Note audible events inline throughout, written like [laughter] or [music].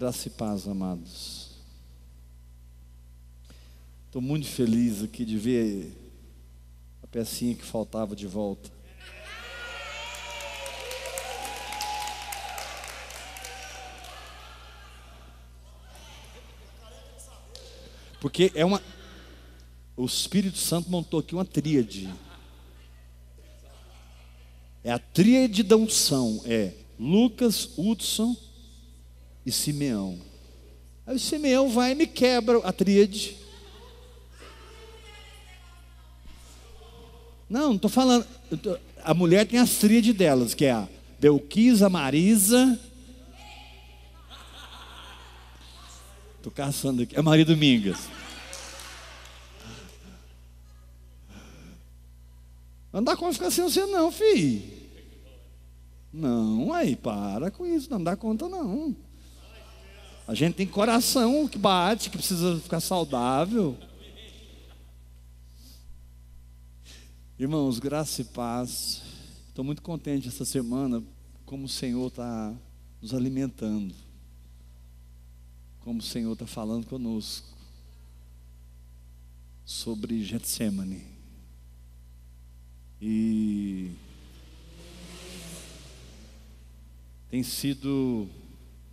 Graça e paz, amados. Estou muito feliz aqui de ver a pecinha que faltava de volta. Porque é uma. O Espírito Santo montou aqui uma tríade. É a tríade da unção. É Lucas, Hudson e Simeão. Aí o Simeão vai e me quebra a tríade. Não, não estou falando. A mulher tem as tríades delas, que é a Belquisa, Marisa. Estou caçando aqui. É Maria Domingas. Não dá conta ficar sem você, não, filho. Não, aí, para com isso, não dá conta, não. A gente tem coração que bate, que precisa ficar saudável. Irmãos, graça e paz. Estou muito contente essa semana, como o Senhor está nos alimentando, como o Senhor está falando conosco sobre Getsemane. E tem sido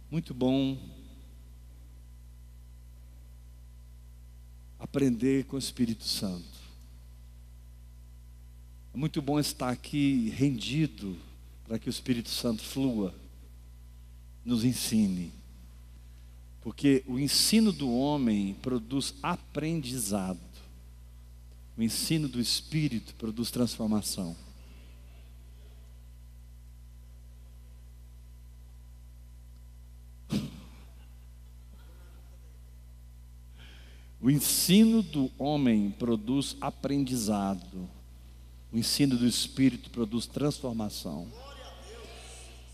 muito bom aprender com o Espírito Santo. É muito bom estar aqui rendido para que o Espírito Santo flua, nos ensine. Porque o ensino do homem produz aprendizado. O ensino do Espírito produz transformação. O ensino do homem produz aprendizado. O ensino do Espírito produz transformação.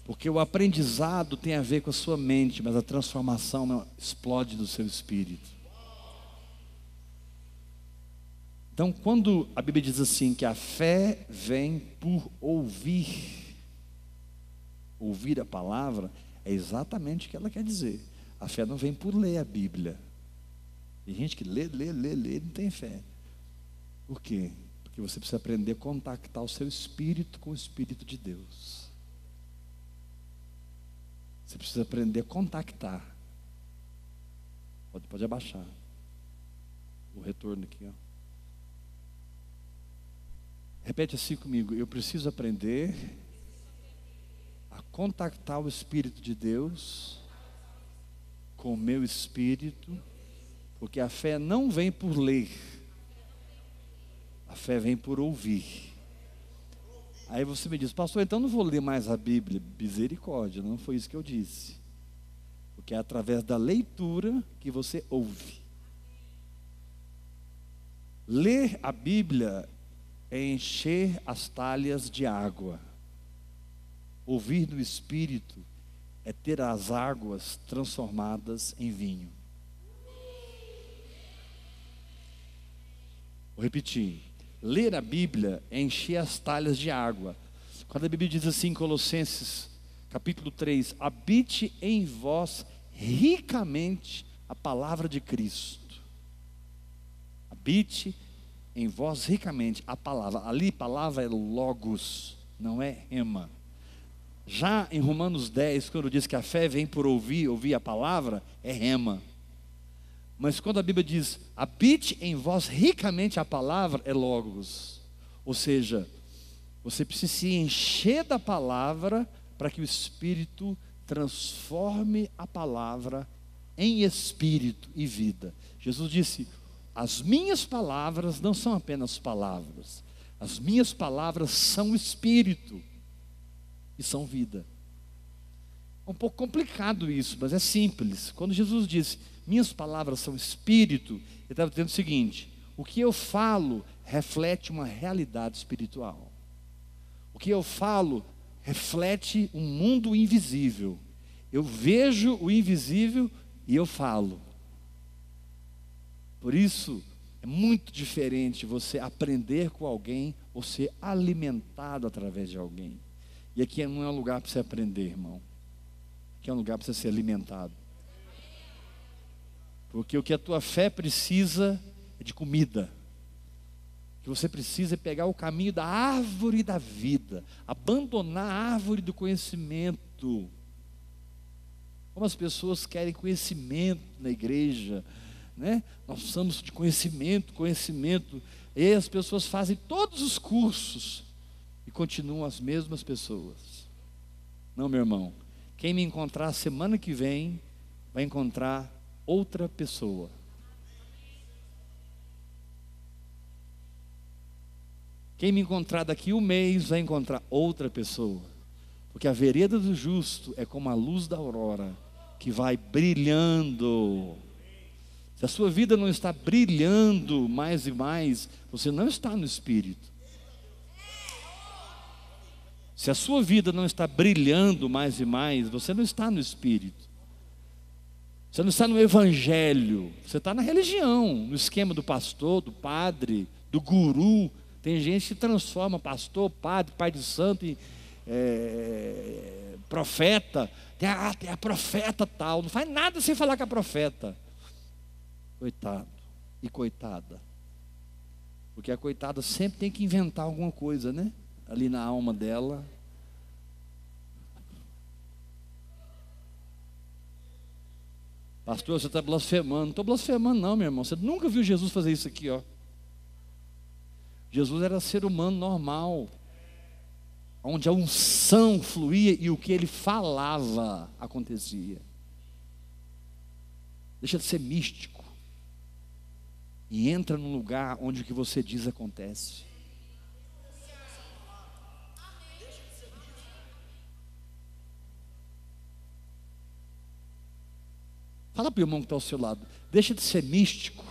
Porque o aprendizado tem a ver com a sua mente, mas a transformação explode do seu espírito. Então, quando a Bíblia diz assim que a fé vem por ouvir, ouvir a palavra, é exatamente o que ela quer dizer. A fé não vem por ler a Bíblia. Tem gente que lê, lê, lê, lê e não tem fé. Por quê? Porque você precisa aprender a contactar o seu espírito com o Espírito de Deus. Você precisa aprender a contactar. Pode, pode abaixar. O retorno aqui, ó. Repete assim comigo. Eu preciso aprender a contactar o Espírito de Deus com o meu espírito, porque a fé não vem por ler, a fé vem por ouvir. Aí você me diz, pastor, então não vou ler mais a Bíblia. Misericórdia, não foi isso que eu disse. Porque é através da leitura que você ouve. Ler a Bíblia é encher as talhas de água. Ouvir no Espírito é ter as águas transformadas em vinho. Vou repetir. Ler a Bíblia é encher as talhas de água. Quando a Bíblia diz assim em Colossenses, capítulo 3: habite em vós ricamente a palavra de Cristo. Habite em vós ricamente a palavra. Ali, palavra é logos, não é rema. Já em Romanos 10, quando diz que a fé vem por ouvir, ouvir a palavra, é rema. Mas quando a Bíblia diz, habite em vós ricamente a palavra, é logos. Ou seja, você precisa se encher da palavra para que o Espírito transforme a palavra em espírito e vida. Jesus disse: As minhas palavras não são apenas palavras, as minhas palavras são espírito e são vida. É um pouco complicado isso, mas é simples. Quando Jesus disse: minhas palavras são espírito, ele estava dizendo o seguinte: o que eu falo reflete uma realidade espiritual. O que eu falo reflete um mundo invisível. Eu vejo o invisível e eu falo. Por isso, é muito diferente você aprender com alguém ou ser alimentado através de alguém. E aqui não é um lugar para você aprender, irmão. Aqui é um lugar para você ser alimentado. Porque o que a tua fé precisa é de comida. Que você precisa é pegar o caminho da árvore da vida, abandonar a árvore do conhecimento. Como as pessoas querem conhecimento na igreja, né? Nós precisamos de conhecimento, conhecimento. E as pessoas fazem todos os cursos e continuam as mesmas pessoas. Não, meu irmão. Quem me encontrar semana que vem vai encontrar outra pessoa. Quem me encontrar daqui um mês vai encontrar outra pessoa. Porque a vereda do justo é como a luz da aurora, que vai brilhando. Se a sua vida não está brilhando mais e mais, você não está no Espírito. Se a sua vida não está brilhando mais e mais, você não está no Espírito. Você não está no Evangelho, você está na religião, no esquema do pastor, do padre, do guru. Tem gente que transforma pastor, padre, pai de santo em é, profeta. Tem a, tem a profeta tal, não faz nada sem falar com a profeta. Coitado e coitada. Porque a coitada sempre tem que inventar alguma coisa, né? Ali na alma dela. Pastor, você está blasfemando. Não estou blasfemando, não, meu irmão. Você nunca viu Jesus fazer isso aqui, ó. Jesus era ser humano normal, onde a unção fluía e o que ele falava acontecia. Deixa de ser místico e entra num lugar onde o que você diz acontece. Fala para o irmão que está ao seu lado. Deixa de ser místico.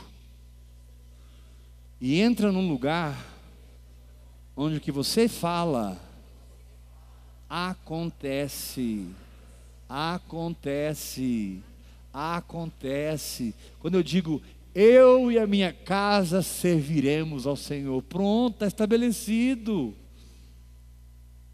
E entra num lugar onde o que você fala acontece. Acontece. Acontece. Quando eu digo eu e a minha casa serviremos ao Senhor, pronto, está estabelecido.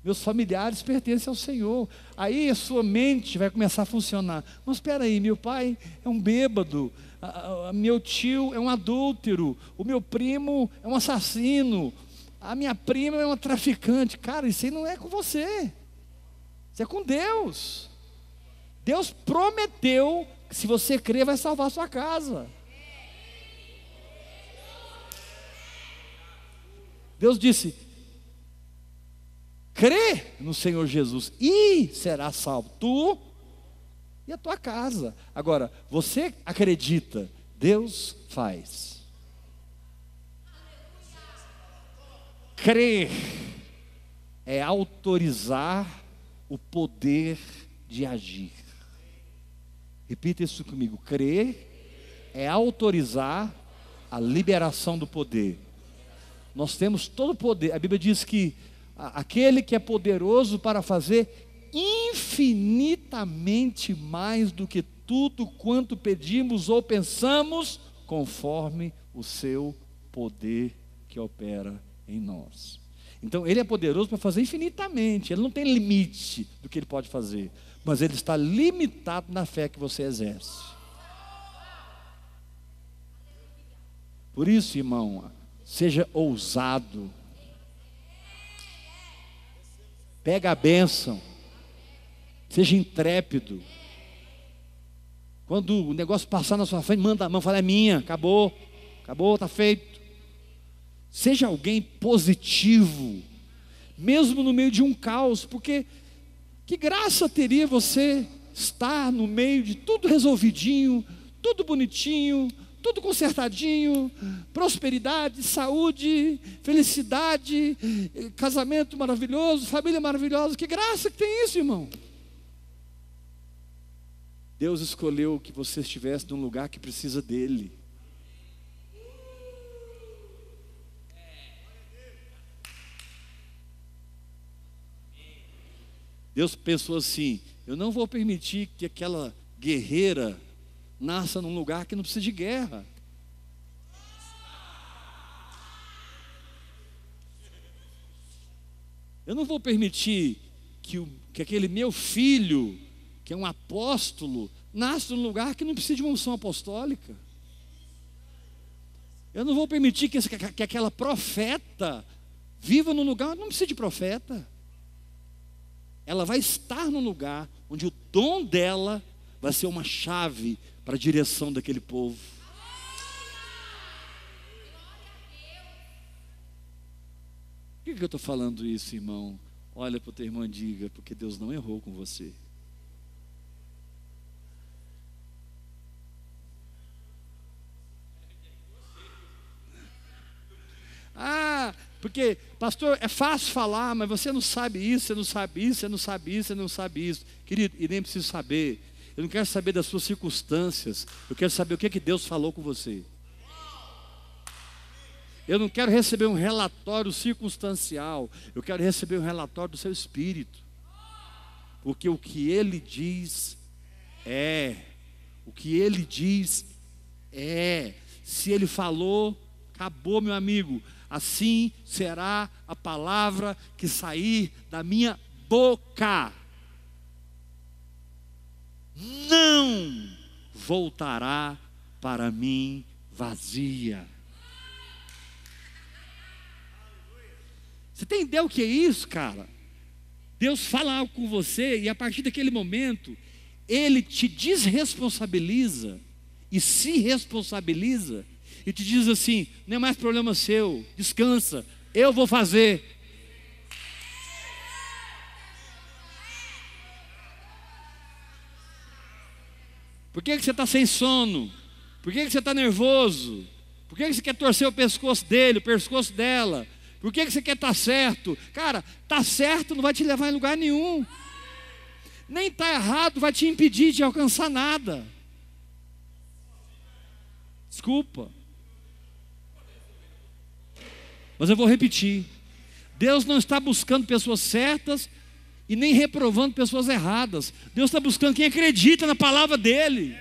Meus familiares pertencem ao Senhor. Aí a sua mente vai começar a funcionar. Mas espera aí, meu pai é um bêbado, a, a, meu tio é um adúltero, o meu primo é um assassino, a minha prima é uma traficante. Cara, isso aí não é com você. Isso é com Deus. Deus prometeu que se você crer vai salvar a sua casa. Deus disse: crê no Senhor Jesus e será salvo. Tu e a tua casa. Agora, você acredita, Deus faz. Crer é autorizar o poder de agir. Repita isso comigo. Crer é autorizar a liberação do poder. Nós temos todo o poder. A Bíblia diz que aquele que é poderoso para fazer infinitamente mais do que tudo quanto pedimos ou pensamos, conforme o seu poder que opera em nós. Então, ele é poderoso para fazer infinitamente, ele não tem limite do que ele pode fazer, mas ele está limitado na fé que você exerce. Por isso, irmão, seja ousado, Pega a bênção. Seja intrépido. Quando o negócio passar na sua frente, manda a mão, fala, é minha, acabou, acabou, está feito. Seja alguém positivo, mesmo no meio de um caos, porque que graça teria você estar no meio de tudo resolvidinho, tudo bonitinho, tudo consertadinho, prosperidade, saúde, felicidade, casamento maravilhoso, família maravilhosa. Que graça que tem isso, irmão. Deus escolheu que você estivesse num lugar que precisa dele. Deus pensou assim: eu não vou permitir que aquela guerreira nasça num lugar que não precisa de guerra. Eu não vou permitir que, o, que aquele meu filho, que é um apóstolo, nasça num lugar que não precisa de uma unção apostólica. Eu não vou permitir que, que aquela profeta viva num lugar onde não precisa de profeta. Ela vai estar num lugar onde o dom dela vai ser uma chave para a direção daquele povo. Por que, eu estou falando isso, irmão? Olha para o teu irmão e diga, porque Deus não errou com você. Ah, porque, pastor, é fácil falar, mas você não sabe isso, você não sabe isso, você não sabe isso, você não sabe isso. Querido, e nem preciso saber. Eu não quero saber das suas circunstâncias. Eu quero saber o que, é que Deus falou com você. Eu não quero receber um relatório circunstancial. Eu quero receber um relatório do seu espírito. Porque o que ele diz é. O que ele diz é. Se ele falou, acabou, meu amigo assim será a palavra que sair da minha boca. Não voltará para mim vazia. Você tem ideia o que é isso, cara? Deus fala algo com você e a partir daquele momento, Ele te desresponsabiliza e se responsabiliza e te diz assim: não é mais problema seu, descansa, eu vou fazer. Por que, que você está sem sono? Por que, que você está nervoso? Por que, que você quer torcer o pescoço dele, o pescoço dela? Por que, que você quer estar tá certo? Cara, tá certo não vai te levar em lugar nenhum. Nem tá errado vai te impedir de alcançar nada. Desculpa. Mas eu vou repetir: Deus não está buscando pessoas certas e nem reprovando pessoas erradas. Deus está buscando quem acredita na palavra dEle.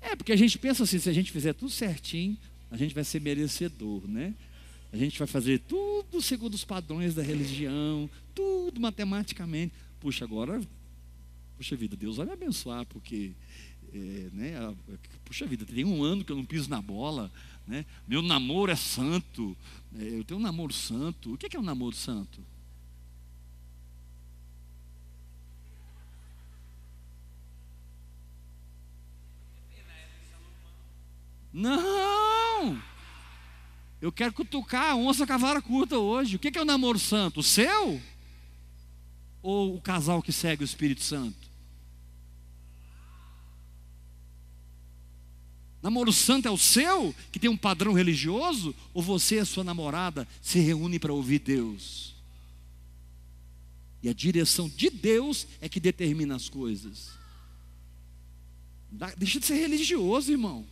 É, porque a gente pensa assim: se a gente fizer tudo certinho, a gente vai ser merecedor, né? A gente vai fazer tudo segundo os padrões da religião, tudo matematicamente. Puxa, agora Puxa vida, Deus vai me abençoar, porque, é, né, puxa vida, tem um ano que eu não piso na bola, né? meu namoro é santo, é, eu tenho um namoro santo. O que é um namoro santo? Não! Eu quero cutucar a onça com a vara curta hoje. O que é o namoro santo? O seu? Ou o casal que segue o Espírito Santo? Namoro santo é o seu, que tem um padrão religioso, ou você e a sua namorada se reúnem para ouvir Deus? E a direção de Deus é que determina as coisas. Deixa de ser religioso, irmão.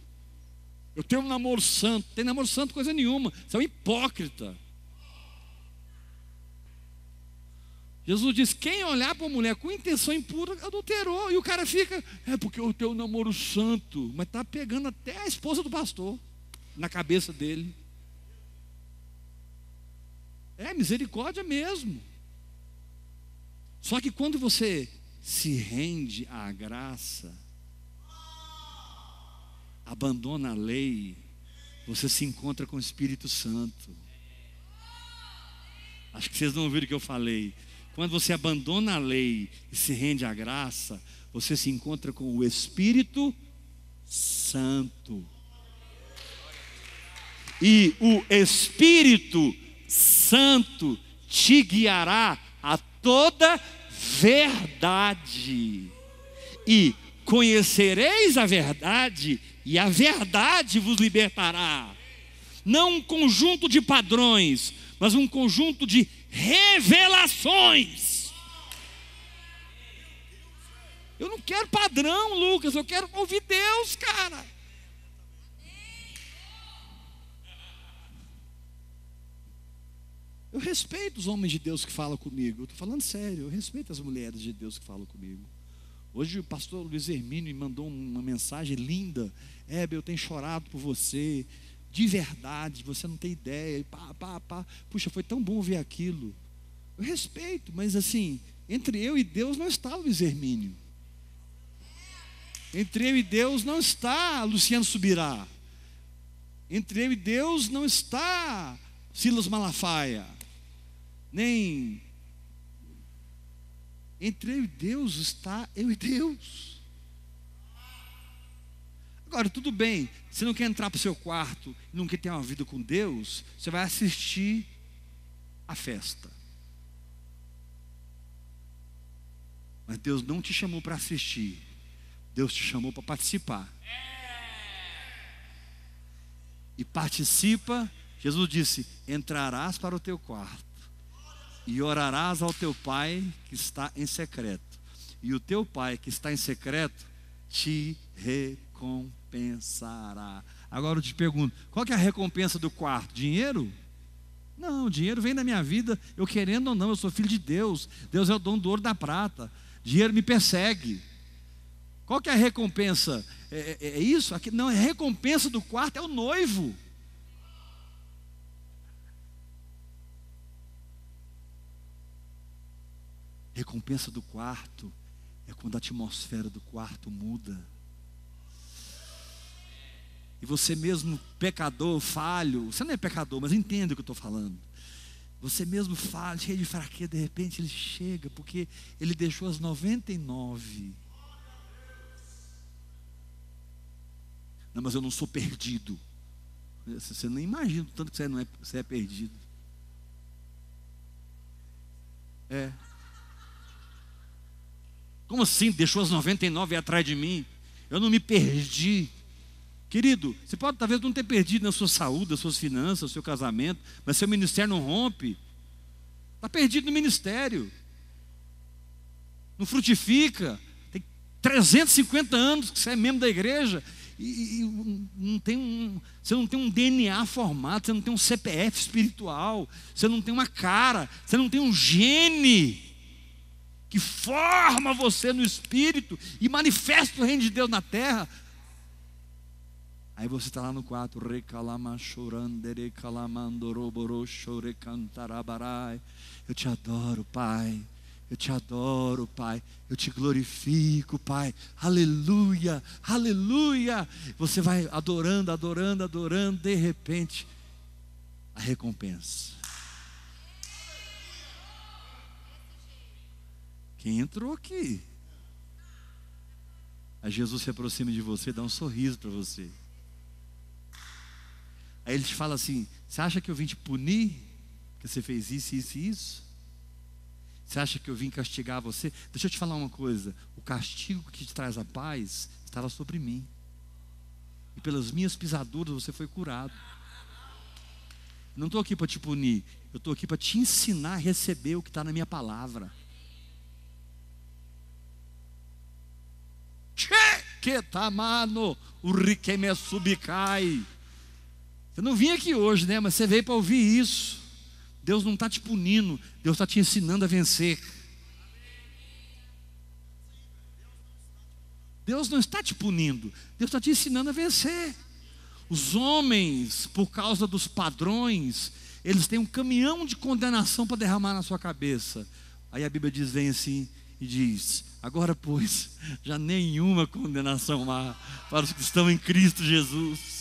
Eu tenho um namoro santo, tem namoro santo coisa nenhuma. Você é um hipócrita. Jesus diz: quem olhar para uma mulher com intenção impura adulterou. E o cara fica, é porque eu tenho um namoro santo, mas está pegando até a esposa do pastor na cabeça dele. É misericórdia mesmo. Só que quando você se rende à graça, abandona a lei, você se encontra com o Espírito Santo. Acho que vocês não ouviram o que eu falei. Quando você abandona a lei e se rende à graça, você se encontra com o Espírito Santo. E o Espírito Santo te guiará a toda verdade. E conhecereis a verdade, e a verdade vos libertará. Não um conjunto de padrões, mas um conjunto de revelações. Eu não quero padrão, Lucas, eu quero ouvir Deus, cara. Eu respeito os homens de Deus que falam comigo. Estou falando sério, eu respeito as mulheres de Deus que falam comigo. Hoje o pastor Luiz Hermínio me mandou uma mensagem linda. Hebe, eu tenho chorado por você de verdade, você não tem ideia, pá, pá, pá. Puxa, foi tão bom ver aquilo. Eu respeito, mas assim, Entre eu e Deus não está Luiz Hermínio. Entre eu e Deus não está Luciano Subirá. Entre eu e Deus não está Silas Malafaia. Nem. Entre eu e Deus está eu e Deus. Agora, tudo bem, você não quer entrar para o seu quarto, não quer ter uma vida com Deus, você vai assistir a festa. Mas Deus não te chamou para assistir, Deus te chamou para participar. E participa, Jesus disse: entrarás para o teu quarto e orarás ao teu pai que está em secreto, e o teu pai que está em secreto te recompensará. Agora eu te pergunto: qual é a recompensa do quarto? Dinheiro? Não, dinheiro vem da minha vida, eu querendo ou não, eu sou filho de Deus. Deus é o dono do ouro da prata. Dinheiro me persegue. Qual que é a recompensa? É, é, é isso? Aqui, não, a recompensa do quarto é o noivo. Recompensa do quarto é quando a atmosfera do quarto muda. E você mesmo, pecador, falho, você não é pecador, mas entende o que eu estou falando. Você mesmo fala, cheio de fraqueza, de repente ele chega, porque ele deixou as 99. Não, mas eu não sou perdido. Você não imagina o tanto que você, não é, você é perdido. É. Como assim? Deixou as 99 atrás de mim? Eu não me perdi. Querido, você pode talvez não ter perdido na sua saúde, nas suas finanças, no seu casamento, mas seu ministério não rompe. Está perdido no ministério. Não frutifica. Tem 350 anos que você é membro da igreja e, e não tem um, você não tem um DNA formado, você não tem um CPF espiritual, você não tem uma cara, você não tem um gene que forma você no espírito e manifesta o reino de Deus na terra. Aí você está lá no quarto, eu te adoro, Pai. Eu te adoro, Pai. Eu te glorifico, Pai. Aleluia, aleluia. Você vai adorando, adorando, adorando. De repente, a recompensa. Quem entrou aqui? Aí Jesus se aproxima de você, dá um sorriso para você. Aí ele te fala assim: Você acha que eu vim te punir? Que você fez isso, isso e isso? Você acha que eu vim castigar você? Deixa eu te falar uma coisa: o castigo que te traz a paz estava sobre mim, e pelas minhas pisaduras você foi curado. Não estou aqui para te punir, eu estou aqui para te ensinar a receber o que está na minha palavra. Que tamano, o riqueme subicai. Eu não vim aqui hoje, né? Mas você veio para ouvir isso. Deus não está te punindo, Deus está te ensinando a vencer. Deus não está te punindo, Deus está te ensinando a vencer. Os homens, por causa dos padrões, eles têm um caminhão de condenação para derramar na sua cabeça. Aí a Bíblia diz: vem assim e diz: agora, pois, [laughs] já nenhuma condenação há para os que estão em Cristo Jesus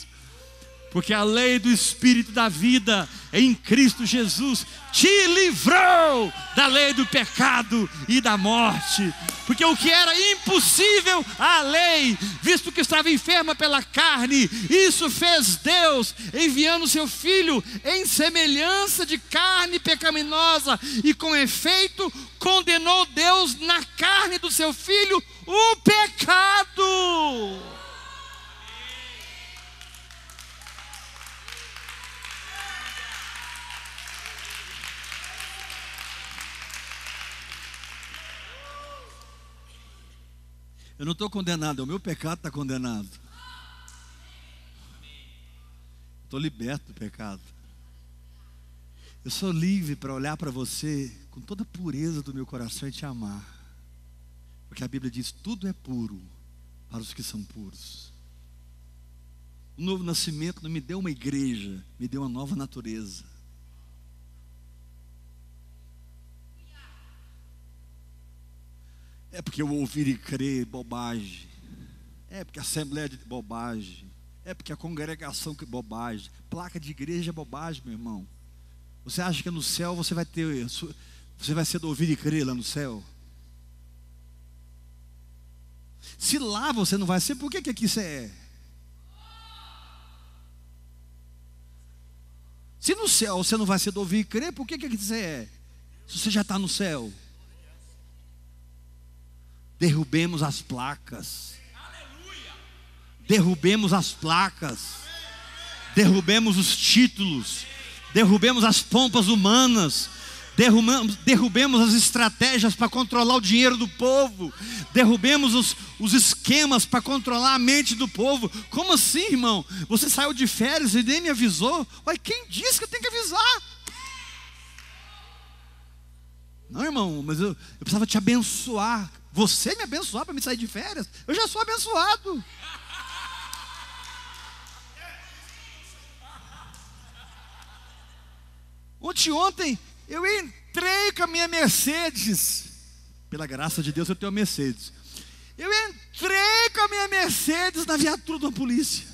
porque a lei do Espírito da vida em Cristo Jesus te livrou da lei do pecado e da morte. Porque o que era impossível à lei, visto que estava enferma pela carne, isso fez Deus, enviando seu filho em semelhança de carne pecaminosa, e com efeito condenou Deus na carne do seu filho o pecado. Eu não estou condenado, é o meu pecado está condenado. Estou liberto do pecado. Eu sou livre para olhar para você com toda a pureza do meu coração e te amar. Porque a Bíblia diz: tudo é puro para os que são puros. O novo nascimento não me deu uma igreja, me deu uma nova natureza. É porque o ouvir e crer, bobagem. É porque a assembleia de bobagem. É porque a congregação que bobagem. Placa de igreja é bobagem, meu irmão. Você acha que no céu você vai ter. Você vai ser do ouvir e crer lá no céu? Se lá você não vai ser, por que, que aqui você é? Se no céu você não vai ser do ouvir e crer, por que, que aqui você é? Se você já está no céu. Derrubemos as placas. Derrubemos as placas. Derrubemos os títulos. Derrubemos as pompas humanas derrubamos, derrubemos as estratégias para controlar o dinheiro do povo, derrubemos os, os esquemas para controlar a mente do povo. Como assim, irmão? Você saiu de férias e nem me avisou? Uai, quem disse que eu tenho que avisar? Não, irmão, mas eu, eu precisava te abençoar. Você me abençoar para me sair de férias? Eu já sou abençoado. Ontem, ontem, eu entrei com a minha Mercedes. Pela graça de Deus eu tenho a Mercedes. Eu entrei com a minha Mercedes na viatura da polícia.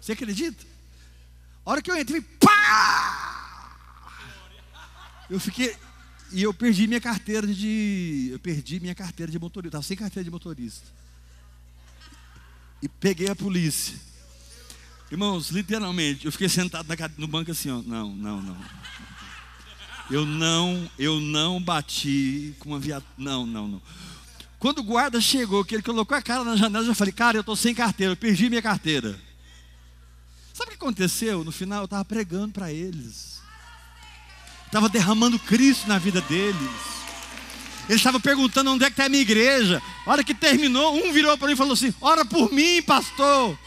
Você acredita? A hora que eu entrei, pá! Eu fiquei e eu perdi minha carteira de eu perdi minha carteira de motorista, estava sem carteira de motorista. E peguei a polícia. Irmãos, literalmente, eu fiquei sentado no banco assim, ó. Não, não, não. Eu não, eu não bati com uma viatura. Não, não, não. Quando o guarda chegou, que ele colocou a cara na janela, eu já falei, cara, eu estou sem carteira, eu perdi minha carteira. Sabe o que aconteceu? No final eu estava pregando para eles. Estava derramando Cristo na vida deles. Eles estavam perguntando onde é que está a minha igreja. A hora que terminou, um virou para mim e falou assim: Ora por mim, pastor.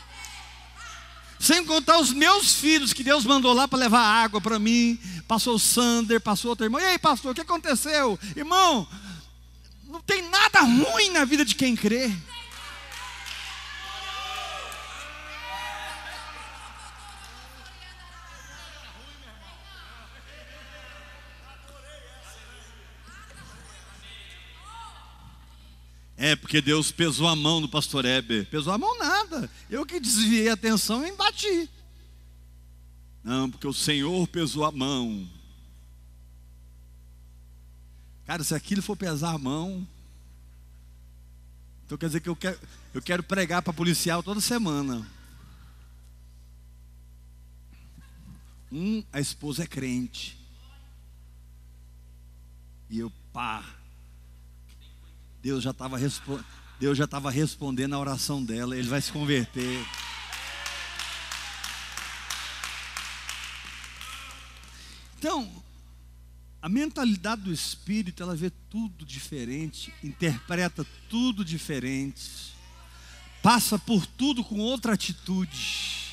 Sem contar os meus filhos que Deus mandou lá para levar água para mim. Passou o Sander, passou outro irmão. E aí, pastor, o que aconteceu? Irmão, não tem nada ruim na vida de quem crê. É, porque Deus pesou a mão no pastor Heber. Pesou a mão nada. Eu que desviei a atenção e bati. Não, porque o Senhor pesou a mão. Cara, se aquilo for pesar a mão, então quer dizer que eu quero, eu quero pregar para policial toda semana. Um, a esposa é crente. E eu, pá, Deus já estava Deus já estava respondendo a oração dela, ele vai se converter. Então, a mentalidade do espírito, ela vê tudo diferente, interpreta tudo diferente, passa por tudo com outra atitude,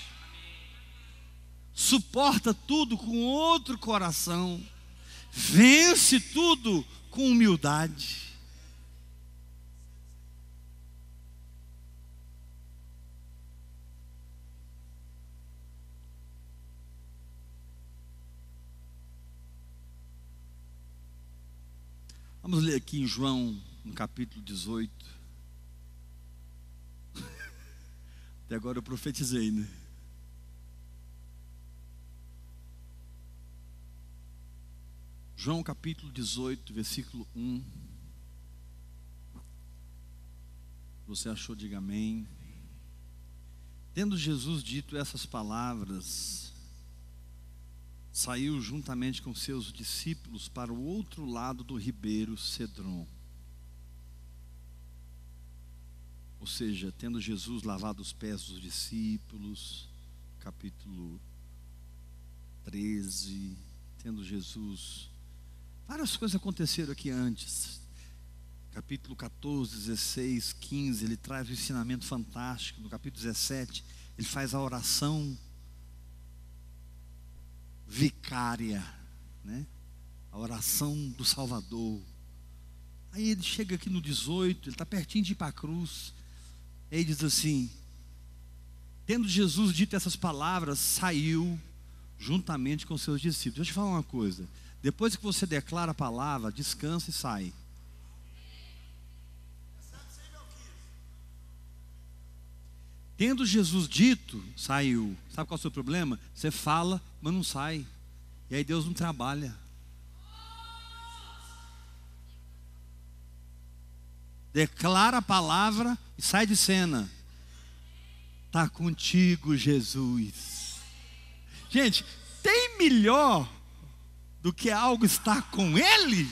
suporta tudo com outro coração, vence tudo com humildade. Vamos ler aqui em João, no capítulo 18. [laughs] Até agora eu profetizei, né? João capítulo 18, versículo 1. Você achou, diga amém. Tendo Jesus dito essas palavras, saiu juntamente com seus discípulos para o outro lado do ribeiro Cedron. Ou seja, tendo Jesus lavado os pés dos discípulos, capítulo 13, tendo Jesus. Várias coisas aconteceram aqui antes. Capítulo 14, 16, 15, ele traz um ensinamento fantástico. No capítulo 17, ele faz a oração vicária, né? A oração do Salvador. Aí ele chega aqui no 18, ele está pertinho de ir para a cruz. Aí diz assim: Tendo Jesus dito essas palavras, saiu juntamente com seus discípulos. Deixa eu te falar uma coisa. Depois que você declara a palavra, descansa e sai. Tendo Jesus dito, saiu. Sabe qual é o seu problema? Você fala, mas não sai. E aí Deus não trabalha. Declara a palavra e sai de cena. Está contigo, Jesus. Gente, tem melhor do que algo estar com Ele?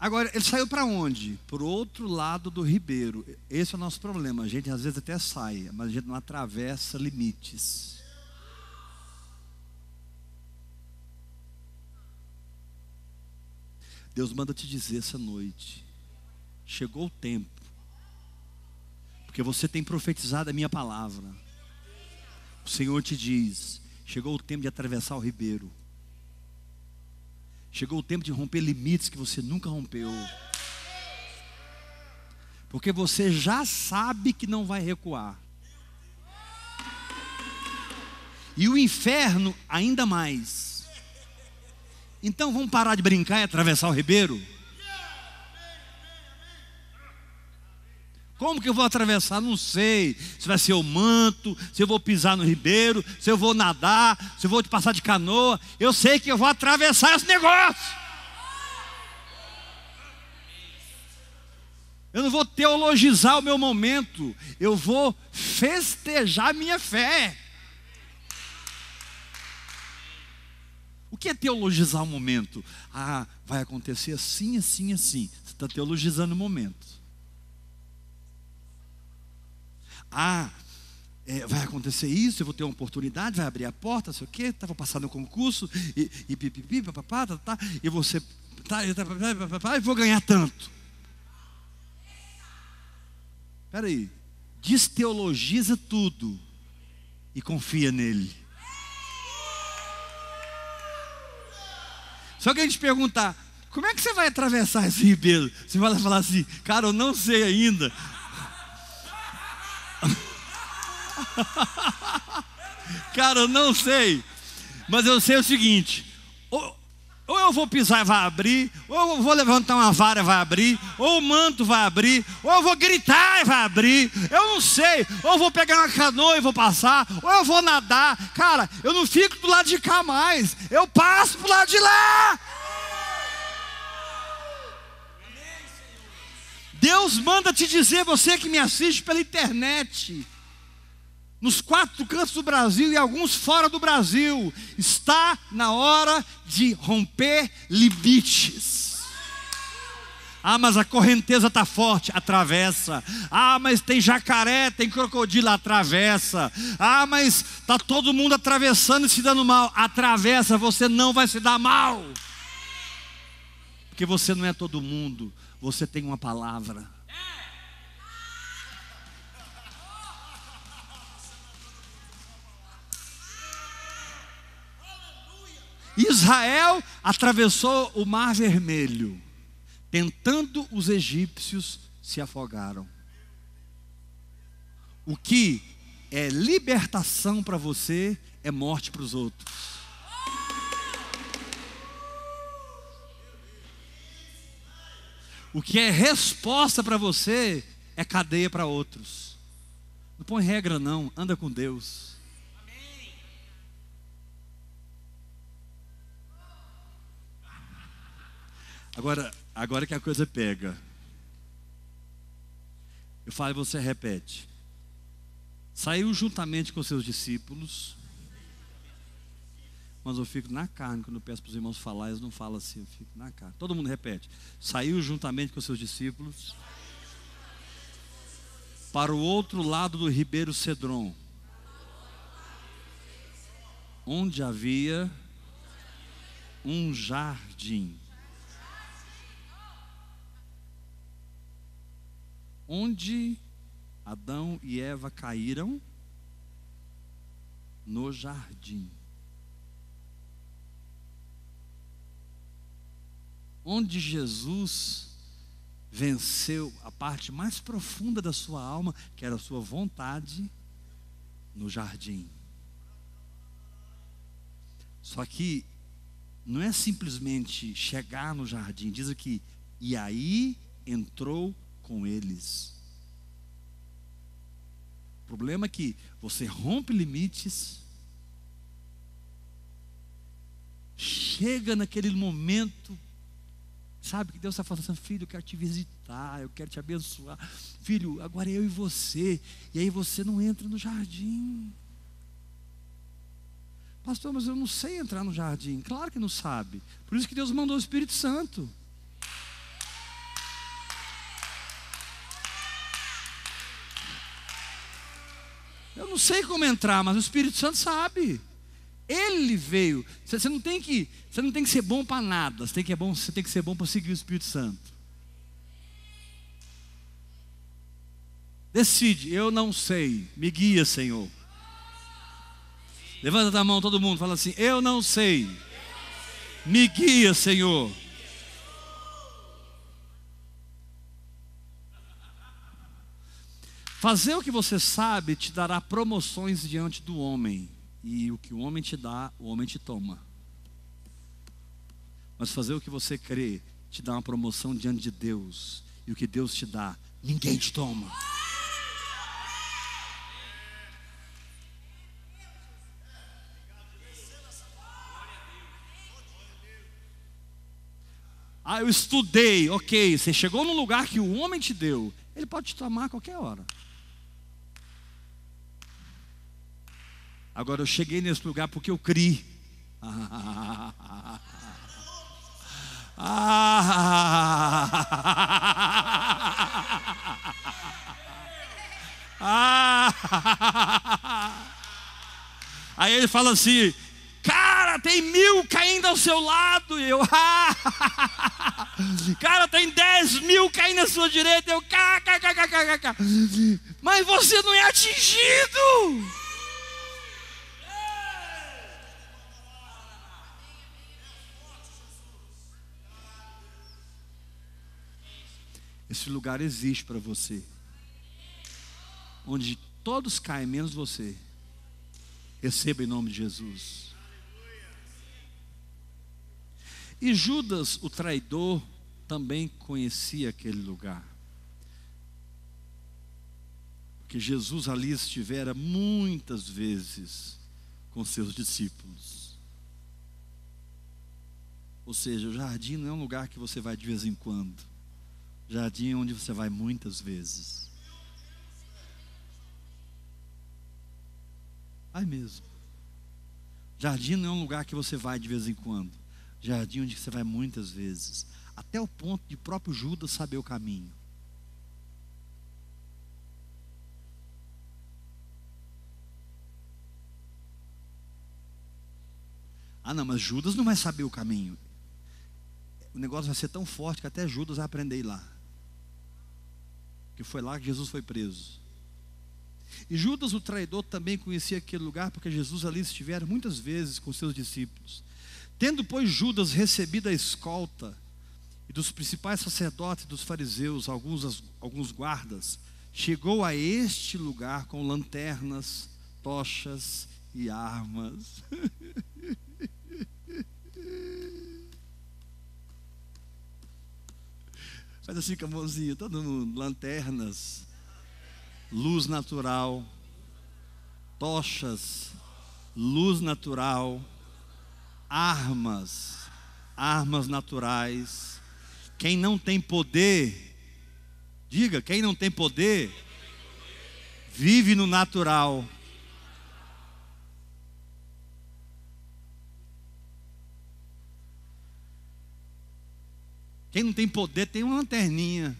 Agora, ele saiu para onde? Para o outro lado do ribeiro. Esse é o nosso problema. A gente às vezes até sai, mas a gente não atravessa limites. Deus manda te dizer essa noite: chegou o tempo, porque você tem profetizado a minha palavra. O Senhor te diz: chegou o tempo de atravessar o ribeiro. Chegou o tempo de romper limites que você nunca rompeu. Porque você já sabe que não vai recuar. E o inferno ainda mais. Então vamos parar de brincar e atravessar o ribeiro? Como que eu vou atravessar? Não sei. Se vai ser o manto, se eu vou pisar no ribeiro, se eu vou nadar, se eu vou passar de canoa. Eu sei que eu vou atravessar esse negócio. Eu não vou teologizar o meu momento, eu vou festejar minha fé. O que é teologizar o momento? Ah, vai acontecer assim, assim, assim. Você está teologizando o momento. Ah, é, vai acontecer isso, eu vou ter uma oportunidade, vai abrir a porta, sei o quê, tá, vou passar no concurso, e, e pipipi, papapá, tá, tá, e você, tá, e, tá, papapá, e vou ganhar tanto. Espera aí, desteologiza tudo e confia nele. Se alguém te perguntar, como é que você vai atravessar esse ribeiro? Você vai falar assim, cara, eu não sei ainda, [laughs] Cara, eu não sei. Mas eu sei o seguinte: ou, ou eu vou pisar e vai abrir, ou eu vou levantar uma vara e vai abrir, ou o manto vai abrir, ou eu vou gritar e vai abrir. Eu não sei. Ou eu vou pegar uma canoa e vou passar, ou eu vou nadar. Cara, eu não fico do lado de cá mais. Eu passo pro lado de lá. Deus manda te dizer, você que me assiste pela internet nos quatro cantos do Brasil e alguns fora do Brasil. Está na hora de romper limites. Ah, mas a correnteza está forte, atravessa. Ah, mas tem jacaré, tem crocodilo, atravessa. Ah, mas está todo mundo atravessando e se dando mal, atravessa, você não vai se dar mal. Porque você não é todo mundo, você tem uma palavra. Israel atravessou o mar vermelho, tentando os egípcios se afogaram. O que é libertação para você é morte para os outros. O que é resposta para você é cadeia para outros. Não põe regra, não, anda com Deus. Agora, agora que a coisa pega. Eu falo e você repete. Saiu juntamente com seus discípulos. Mas eu fico na carne quando eu peço para os irmãos falar, eles não falam assim, eu fico na carne. Todo mundo repete. Saiu juntamente com seus discípulos para o outro lado do ribeiro Cedron, onde havia um jardim. Onde Adão e Eva caíram no jardim. Onde Jesus venceu a parte mais profunda da sua alma, que era a sua vontade, no jardim. Só que não é simplesmente chegar no jardim, diz aqui, e aí entrou com eles. O problema é que você rompe limites, chega naquele momento, sabe que Deus está falando assim, filho, eu quero te visitar, eu quero te abençoar. Filho, agora é eu e você. E aí você não entra no jardim. Pastor, mas eu não sei entrar no jardim. Claro que não sabe. Por isso que Deus mandou o Espírito Santo. Eu não sei como entrar, mas o Espírito Santo sabe. Ele veio. Você não tem que, você não tem que ser bom para nada. Você tem que, é bom, você tem que ser bom para seguir o Espírito Santo. Decide, eu não sei. Me guia, Senhor. Levanta a mão todo mundo, fala assim: Eu não sei. Me guia, Senhor. Fazer o que você sabe te dará promoções diante do homem. E o que o homem te dá, o homem te toma. Mas fazer o que você crê te dá uma promoção diante de Deus. E o que Deus te dá, ninguém te toma. Ah, eu estudei, ok. Você chegou num lugar que o homem te deu, ele pode te tomar a qualquer hora. Agora eu cheguei nesse lugar porque eu criei. [laughs] Aí ele fala assim: Cara, tem mil caindo ao seu lado. E eu, [laughs] cara, tem dez mil caindo à sua direita. Eu, mas você não é atingido. Esse lugar existe para você, onde todos caem, menos você. Receba em nome de Jesus. E Judas, o traidor, também conhecia aquele lugar. Porque Jesus ali estivera muitas vezes com seus discípulos. Ou seja, o jardim não é um lugar que você vai de vez em quando. Jardim onde você vai muitas vezes. Vai mesmo. Jardim não é um lugar que você vai de vez em quando jardim onde você vai muitas vezes, até o ponto de próprio Judas saber o caminho. Ah, não, mas Judas não vai saber o caminho. O negócio vai ser tão forte que até Judas vai aprender lá. Que foi lá que Jesus foi preso. E Judas, o traidor, também conhecia aquele lugar, porque Jesus ali estivera muitas vezes com seus discípulos. Tendo, pois, Judas recebido a escolta e dos principais sacerdotes dos fariseus, alguns, alguns guardas, chegou a este lugar com lanternas, tochas e armas. [laughs] Faz assim com a mãozinha, todo mundo, lanternas, luz natural, tochas, luz natural armas, armas naturais. Quem não tem poder, diga, quem não tem poder, vive no natural. Quem não tem poder tem uma lanterninha,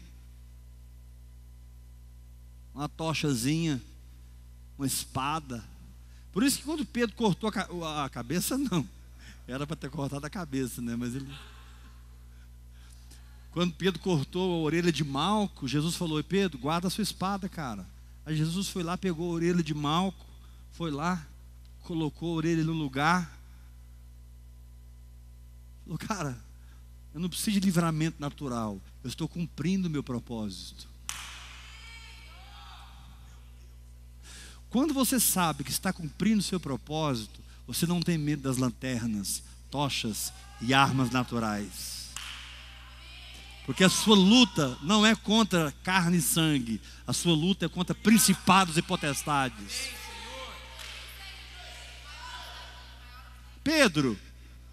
uma tochazinha, uma espada. Por isso que quando Pedro cortou a, cabeça, [laughs] não. Era para ter cortado a cabeça, né? Mas ele. Quando Pedro cortou a orelha de Malco, Jesus falou: Pedro, guarda a sua espada, cara. Aí Jesus foi lá, pegou a orelha de Malco, foi lá, colocou a orelha no lugar. Falou, cara, Eu não preciso de livramento natural. Eu estou cumprindo o meu propósito. Quando você sabe que está cumprindo o seu propósito, você não tem medo das lanternas, tochas e armas naturais. Porque a sua luta não é contra carne e sangue, a sua luta é contra principados e potestades. Pedro,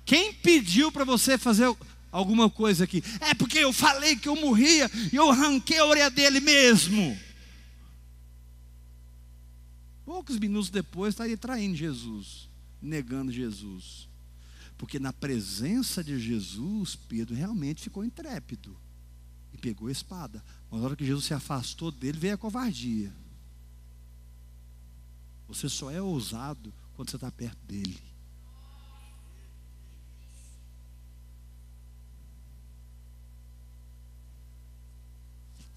quem pediu para você fazer alguma coisa aqui? É porque eu falei que eu morria e eu arranquei a orelha dele mesmo. Poucos minutos depois estaria traindo Jesus, negando Jesus. Porque na presença de Jesus, Pedro realmente ficou intrépido e pegou a espada. Mas na hora que Jesus se afastou dele, veio a covardia. Você só é ousado quando você está perto dele.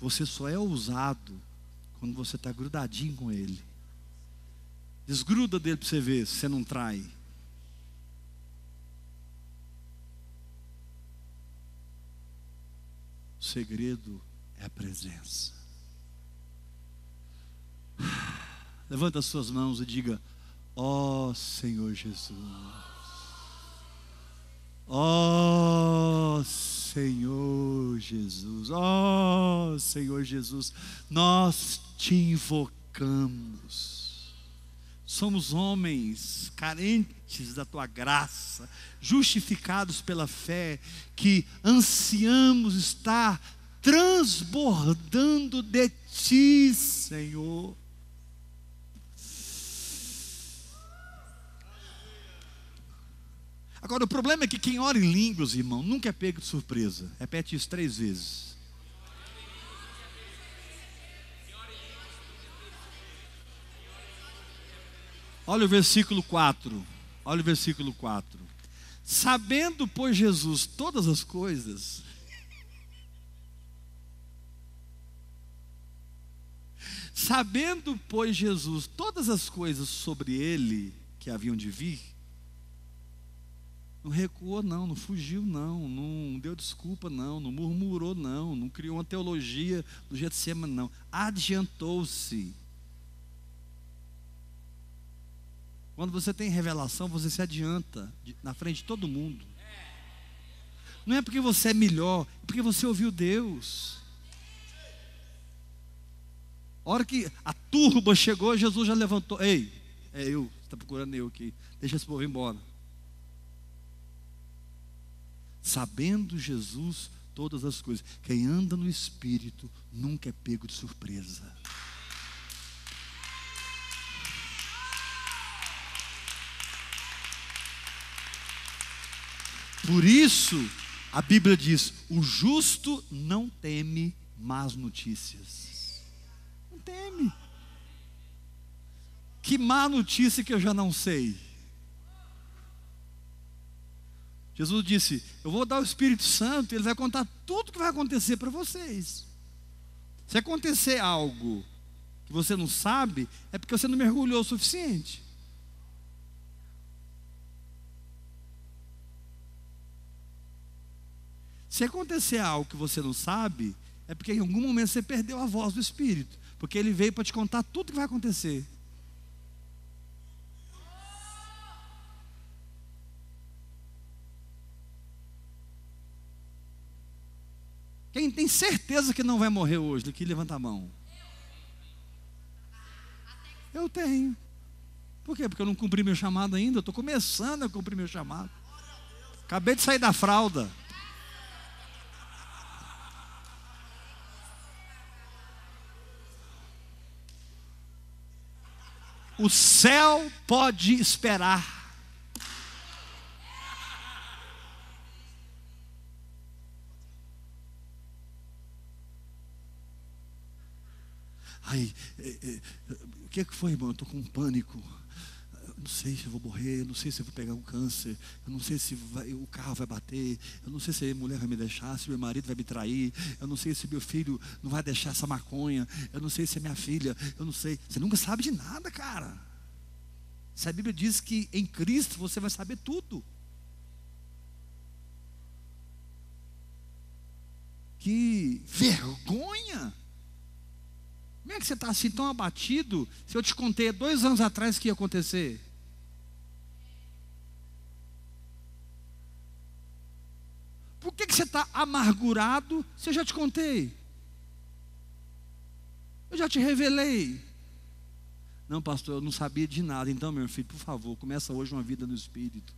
Você só é ousado quando você está grudadinho com ele. Desgruda dele para você ver se você não trai. O segredo é a presença. Levanta as suas mãos e diga: Ó oh, Senhor Jesus. Ó oh, Senhor Jesus. Ó Senhor Jesus. Nós te invocamos Somos homens carentes da tua graça, justificados pela fé, que ansiamos estar transbordando de ti, Senhor. Agora, o problema é que quem ora em línguas, irmão, nunca é pego de surpresa. Repete isso três vezes. Olha o versículo 4. Olha o versículo 4. Sabendo, pois, Jesus todas as coisas, sabendo, pois, Jesus todas as coisas sobre ele que haviam de vir, não recuou, não, não fugiu, não, não deu desculpa, não, não murmurou, não, não criou uma teologia do Getsemane, não. Adiantou-se Quando você tem revelação, você se adianta na frente de todo mundo. Não é porque você é melhor, é porque você ouviu Deus. A hora que a turba chegou, Jesus já levantou. Ei, é eu, está procurando eu aqui. Deixa esse povo embora. Sabendo Jesus todas as coisas. Quem anda no Espírito nunca é pego de surpresa. Por isso, a Bíblia diz: o justo não teme más notícias. Não teme. Que má notícia que eu já não sei. Jesus disse: Eu vou dar o Espírito Santo, ele vai contar tudo o que vai acontecer para vocês. Se acontecer algo que você não sabe, é porque você não mergulhou o suficiente. Se acontecer algo que você não sabe, é porque em algum momento você perdeu a voz do Espírito, porque ele veio para te contar tudo que vai acontecer. Quem tem certeza que não vai morrer hoje, aqui levanta a mão. Eu tenho. Por quê? Porque eu não cumpri meu chamado ainda, eu estou começando a cumprir meu chamado. Acabei de sair da fralda. O céu pode esperar. Ai, é, é, o que, é que foi, irmão? Eu estou com um pânico não sei se eu vou morrer, eu não sei se eu vou pegar um câncer, eu não sei se vai, o carro vai bater, eu não sei se a mulher vai me deixar, se meu marido vai me trair, eu não sei se meu filho não vai deixar essa maconha, eu não sei se é minha filha, eu não sei. Você nunca sabe de nada, cara. Se a Bíblia diz que em Cristo você vai saber tudo. Que vergonha! Você está assim tão abatido? Se eu te contei dois anos atrás que ia acontecer. Por que, que você está amargurado se eu já te contei? Eu já te revelei. Não, pastor, eu não sabia de nada. Então, meu filho, por favor, começa hoje uma vida no Espírito.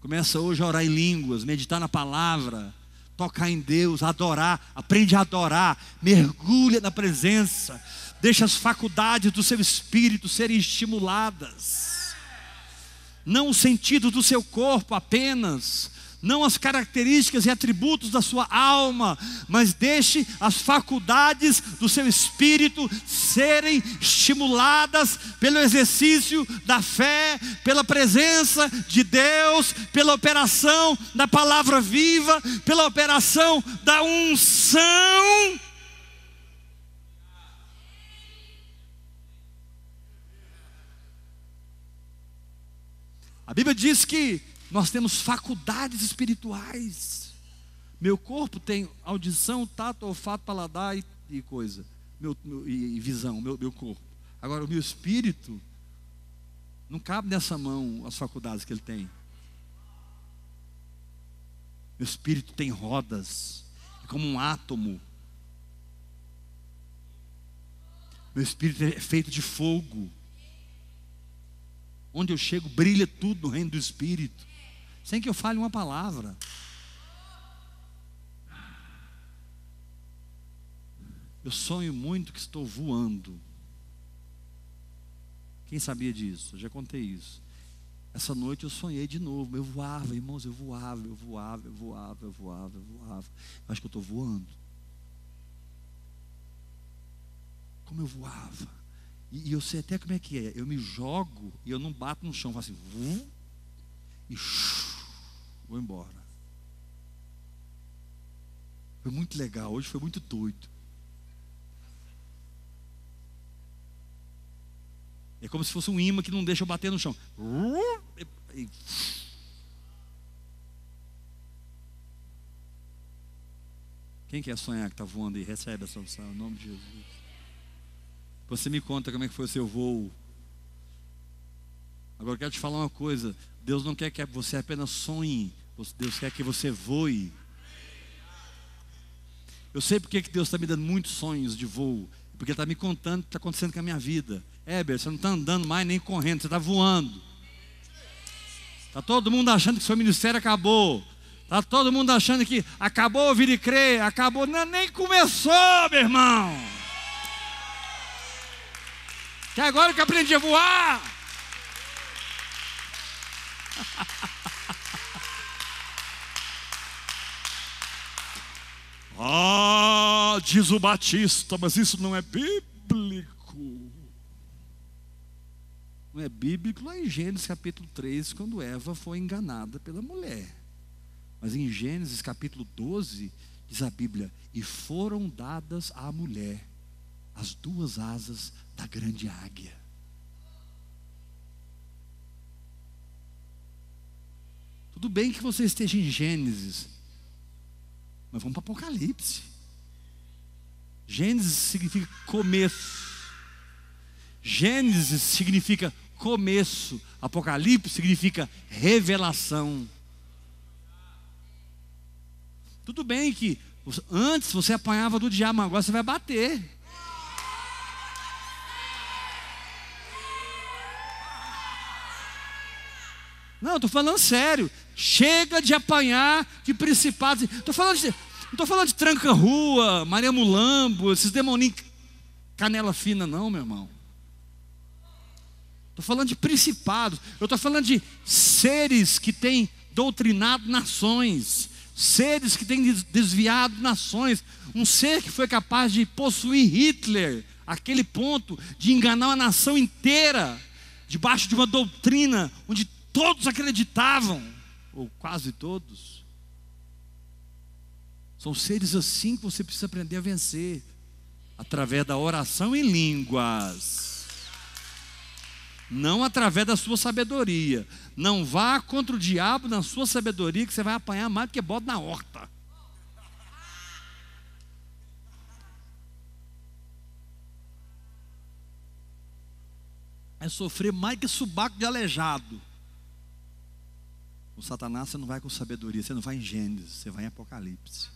Começa hoje a orar em línguas, meditar na palavra, tocar em Deus, adorar, aprende a adorar, mergulha na presença, deixa as faculdades do seu espírito serem estimuladas. Não o sentido do seu corpo apenas, não as características e atributos da sua alma, mas deixe as faculdades do seu espírito serem estimuladas pelo exercício da fé, pela presença de Deus, pela operação da palavra viva, pela operação da unção. A Bíblia diz que nós temos faculdades espirituais. Meu corpo tem audição, tato, olfato, paladar e, e coisa. Meu, meu, e, visão, meu, meu corpo. Agora, o meu espírito, não cabe nessa mão as faculdades que ele tem. Meu espírito tem rodas, é como um átomo. Meu espírito é feito de fogo. Onde eu chego, brilha tudo no reino do espírito sem que eu fale uma palavra. Eu sonho muito que estou voando. Quem sabia disso? Eu já contei isso. Essa noite eu sonhei de novo. Eu voava, irmãos, eu voava, eu voava, eu voava, eu voava, eu voava. Eu acho que eu estou voando. Como eu voava. E, e, eu sei até como é que é. Eu me jogo e eu não bato no chão, faço assim, vum, e vou embora. Foi muito legal, hoje foi muito doido. É como se fosse um imã que não deixa eu bater no chão. Quem quer sonhar que está voando e recebe essa opção? Em nome de Jesus. Você me conta como é que foi o seu voo. Agora eu quero te falar uma coisa. Deus não quer que você apenas sonhe, Deus quer que você voe. Eu sei porque que Deus está me dando muitos sonhos de voo, porque está me contando o que está acontecendo com a minha vida. Éber, você não está andando mais nem correndo, você está voando. Está todo mundo achando que seu ministério acabou. Está todo mundo achando que acabou ouvir e crer, acabou. Não, nem começou, meu irmão. Que agora que aprendi a voar. [laughs] ah, diz o Batista, mas isso não é bíblico. Não é bíblico lá em Gênesis capítulo 3, quando Eva foi enganada pela mulher. Mas em Gênesis capítulo 12, diz a Bíblia: E foram dadas à mulher as duas asas da grande águia. Tudo bem que você esteja em Gênesis, mas vamos para Apocalipse. Gênesis significa começo. Gênesis significa começo. Apocalipse significa revelação. Tudo bem que antes você apanhava do diabo, agora você vai bater. Não, estou falando sério. Chega de apanhar de principados. Estou falando de, estou falando de tranca-rua, Maria Mulambo, esses demoninhos canela fina, não, meu irmão. Estou falando de principados. Eu estou falando de seres que têm doutrinado nações, seres que têm desviado nações. Um ser que foi capaz de possuir Hitler, aquele ponto de enganar uma nação inteira, debaixo de uma doutrina onde todos acreditavam, ou quase todos. São seres assim que você precisa aprender a vencer, através da oração em línguas. Não através da sua sabedoria. Não vá contra o diabo na sua sabedoria, que você vai apanhar mais do que bota na horta. É sofrer mais que subaco de aleijado. O Satanás você não vai com sabedoria, você não vai em Gênesis, você vai em Apocalipse.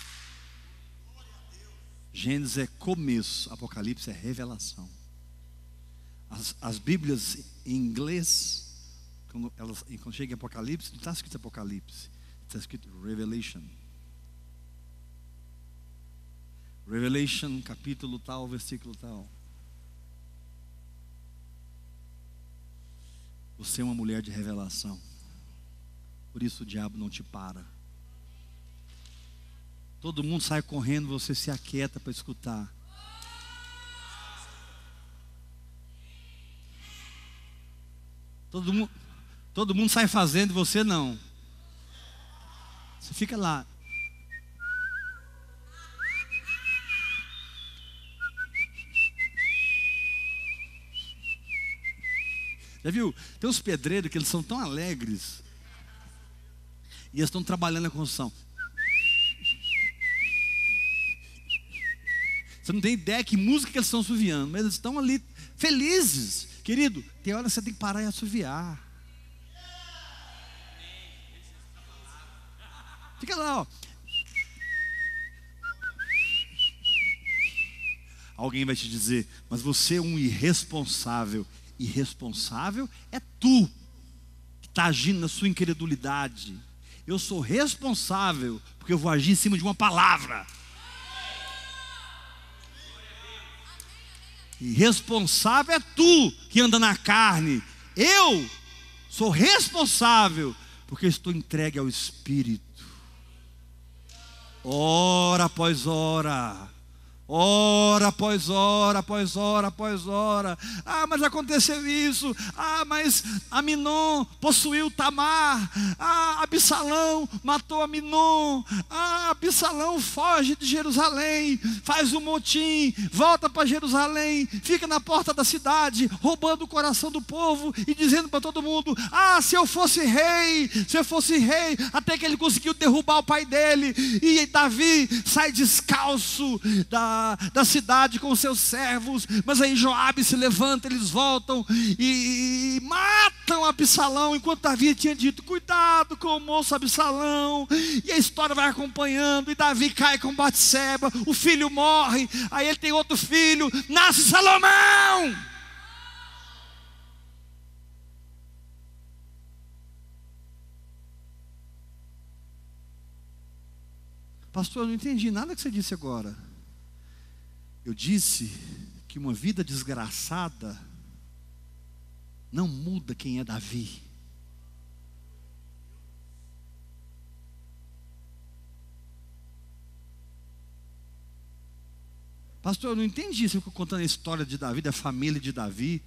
Gênesis é começo, Apocalipse é revelação. As, as Bíblias em inglês, quando, elas, quando chega em Apocalipse, não está escrito Apocalipse, está escrito Revelation. Revelation, capítulo tal, versículo tal. Você é uma mulher de revelação. Por isso o diabo não te para. Todo mundo sai correndo, você se aquieta para escutar. Todo mundo, todo mundo sai fazendo, você não. Você fica lá. Já viu? Tem uns pedreiros que eles são tão alegres. E eles estão trabalhando na construção. Você não tem ideia que música que eles estão assoviando, mas eles estão ali felizes. Querido, tem hora que você tem que parar e assoviar. Fica lá, ó. Alguém vai te dizer, mas você é um irresponsável. Irresponsável é tu que está agindo na sua incredulidade. Eu sou responsável porque eu vou agir em cima de uma palavra. E responsável é tu que anda na carne. Eu sou responsável porque estou entregue ao Espírito. Hora após hora Hora após hora, após hora, após hora. Ah, mas aconteceu isso. Ah, mas Aminon possuiu Tamar. Ah, Absalão matou Aminon. Ah, Absalão foge de Jerusalém, faz um motim, volta para Jerusalém, fica na porta da cidade, roubando o coração do povo e dizendo para todo mundo: Ah, se eu fosse rei, se eu fosse rei, até que ele conseguiu derrubar o pai dele. E Davi sai descalço da da, cidade com seus servos, mas aí Joabe se levanta, eles voltam e, e matam Absalão, enquanto Davi tinha dito: cuidado com o moço Absalão, e a história vai acompanhando, e Davi cai com Batseba, o filho morre, aí ele tem outro filho, nasce Salomão. Pastor, eu não entendi nada que você disse agora. Eu disse que uma vida desgraçada não muda quem é Davi. Pastor, eu não entendi se eu contando a história de Davi, da família de Davi.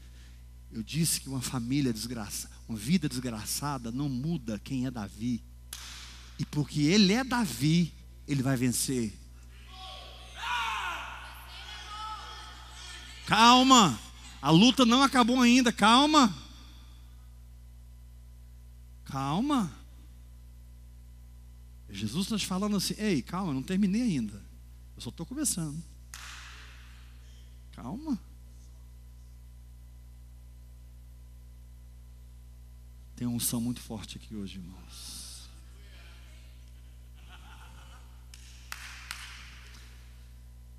Eu disse que uma família desgraçada, uma vida desgraçada não muda quem é Davi. E porque ele é Davi, ele vai vencer. Calma, a luta não acabou ainda, calma. Calma. Jesus está te falando assim: ei, calma, não terminei ainda. Eu só estou começando. Calma. Tem uma unção muito forte aqui hoje, irmãos.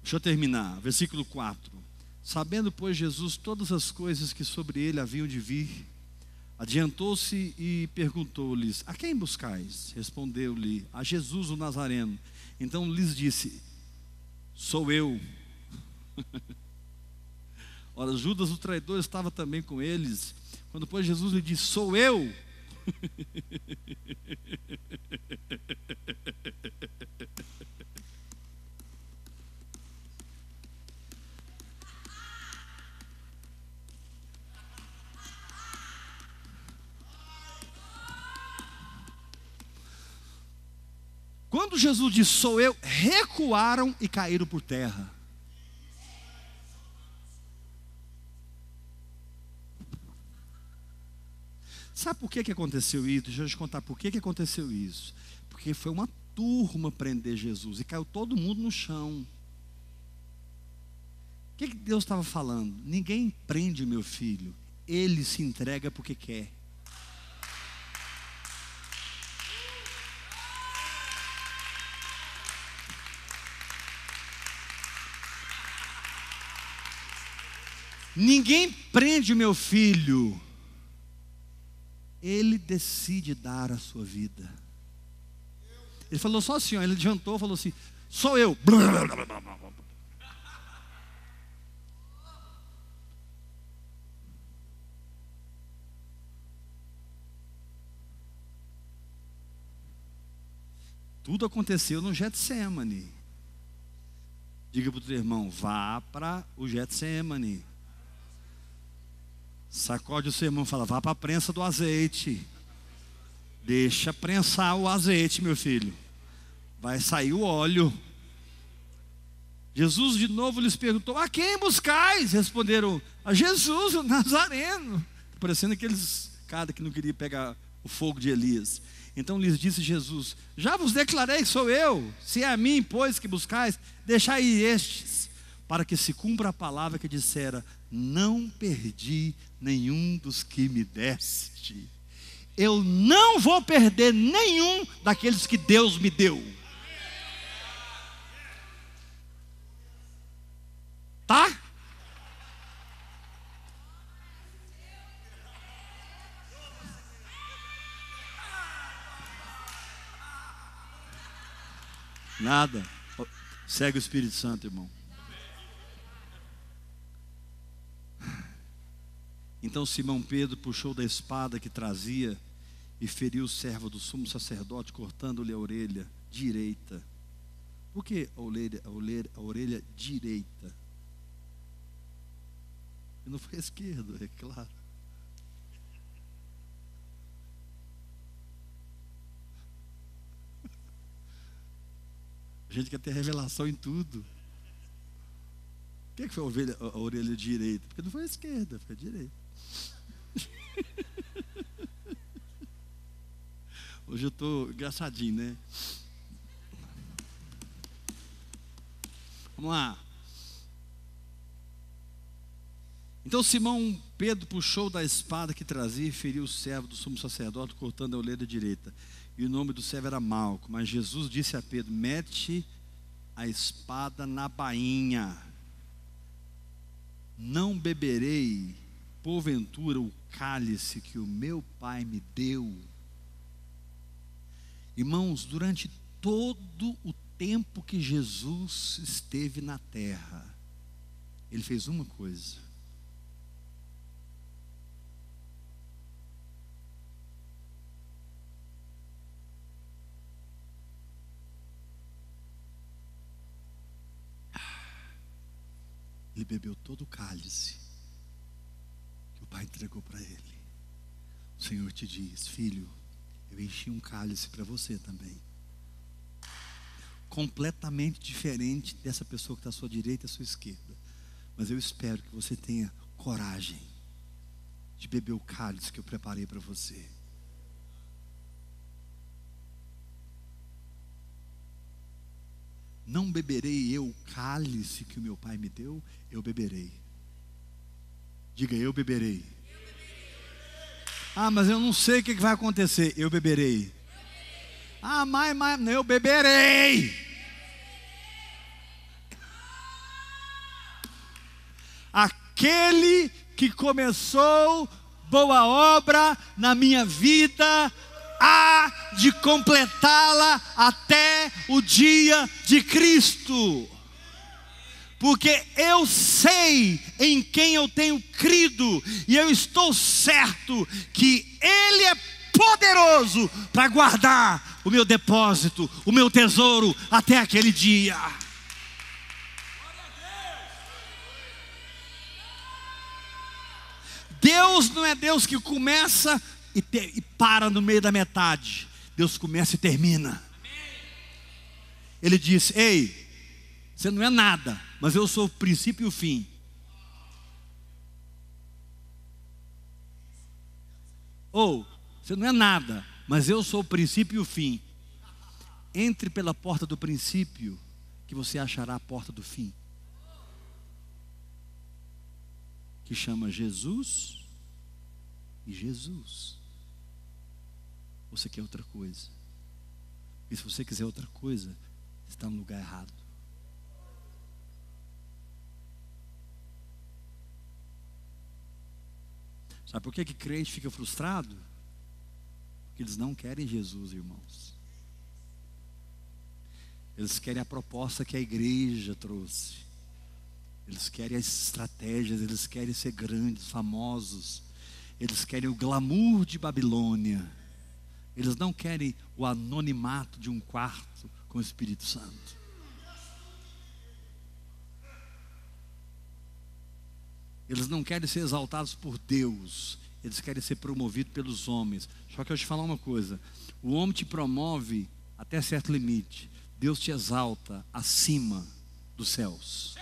Deixa eu terminar. Versículo 4. Sabendo, pois, Jesus todas as coisas que sobre ele haviam de vir, adiantou-se e perguntou-lhes: A quem buscais? Respondeu-lhe: A Jesus o Nazareno. Então lhes disse: Sou eu. [laughs] Ora, Judas o traidor estava também com eles. Quando, pois, Jesus lhe disse: Sou eu. [laughs] Quando Jesus disse, sou eu, recuaram e caíram por terra. Sabe por que, que aconteceu isso? Deixa eu te contar por que, que aconteceu isso. Porque foi uma turma prender Jesus e caiu todo mundo no chão. O que, que Deus estava falando? Ninguém prende meu filho, ele se entrega porque quer. Ninguém prende o meu filho. Ele decide dar a sua vida. Ele falou só assim, ó, ele adiantou, falou assim: sou eu. Tudo aconteceu no Getsemane. Diga para o teu irmão, vá para o Getsemane. Sacode o seu irmão e fala: vá para a prensa do azeite. Deixa prensar o azeite, meu filho. Vai sair o óleo. Jesus de novo lhes perguntou: A quem buscais? Responderam: A Jesus, o Nazareno. Parecendo aqueles cara que não queria pegar o fogo de Elias. Então lhes disse Jesus: Já vos declarei que sou eu. Se é a mim, pois, que buscais, deixai estes, para que se cumpra a palavra que dissera: não perdi nenhum dos que me deste. Eu não vou perder nenhum daqueles que Deus me deu. Tá? Nada. Segue o Espírito Santo, irmão. Então Simão Pedro puxou da espada que trazia e feriu o servo do sumo sacerdote, cortando-lhe a orelha direita. Por que a orelha, a orelha, a orelha direita? E não foi a esquerda, é claro. A gente quer ter revelação em tudo. Por que, que foi a, ovelha, a orelha direita? Porque não foi a esquerda, foi a direita. [laughs] Hoje eu estou engraçadinho, né? Vamos lá. Então Simão Pedro puxou da espada que trazia e feriu o servo do sumo sacerdote, cortando a orelha direita. E o nome do servo era Malco. Mas Jesus disse a Pedro: Mete a espada na bainha. Não beberei porventura o cálice que o meu pai me deu. Irmãos, durante todo o tempo que Jesus esteve na terra, ele fez uma coisa. Ele bebeu todo o cálice pai entregou para ele. O Senhor te diz: Filho, eu enchi um cálice para você também. Completamente diferente dessa pessoa que está à sua direita e à sua esquerda. Mas eu espero que você tenha coragem de beber o cálice que eu preparei para você. Não beberei eu o cálice que o meu pai me deu, eu beberei. Diga, eu beberei. Ah, mas eu não sei o que vai acontecer. Eu beberei. Ah, mas, mas eu beberei. Aquele que começou boa obra na minha vida, há de completá-la até o dia de Cristo porque eu sei em quem eu tenho crido, e eu estou certo que Ele é poderoso para guardar o meu depósito, o meu tesouro, até aquele dia. Deus não é Deus que começa e, te, e para no meio da metade. Deus começa e termina. Ele diz: Ei, você não é nada, mas eu sou o princípio e o fim. Ou, Você não é nada, mas eu sou o princípio e o fim. Entre pela porta do princípio, que você achará a porta do fim. Que chama Jesus e Jesus. Você quer outra coisa. E se você quiser outra coisa, está no lugar errado. Sabe por que, que crente fica frustrado? Porque eles não querem Jesus, irmãos. Eles querem a proposta que a igreja trouxe. Eles querem as estratégias, eles querem ser grandes, famosos. Eles querem o glamour de Babilônia. Eles não querem o anonimato de um quarto com o Espírito Santo. Eles não querem ser exaltados por Deus, eles querem ser promovidos pelos homens. Só que eu te falar uma coisa: o homem te promove até certo limite, Deus te exalta acima dos céus.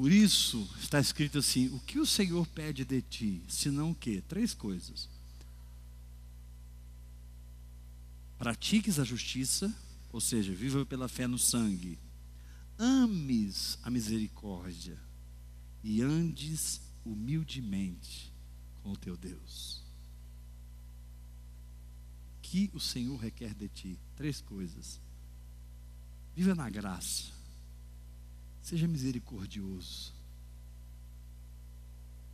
Por isso está escrito assim: o que o Senhor pede de ti, senão o quê? Três coisas. Pratiques a justiça, ou seja, viva pela fé no sangue. Ames a misericórdia e andes humildemente com o teu Deus. O que o Senhor requer de ti? Três coisas. Viva na graça Seja misericordioso.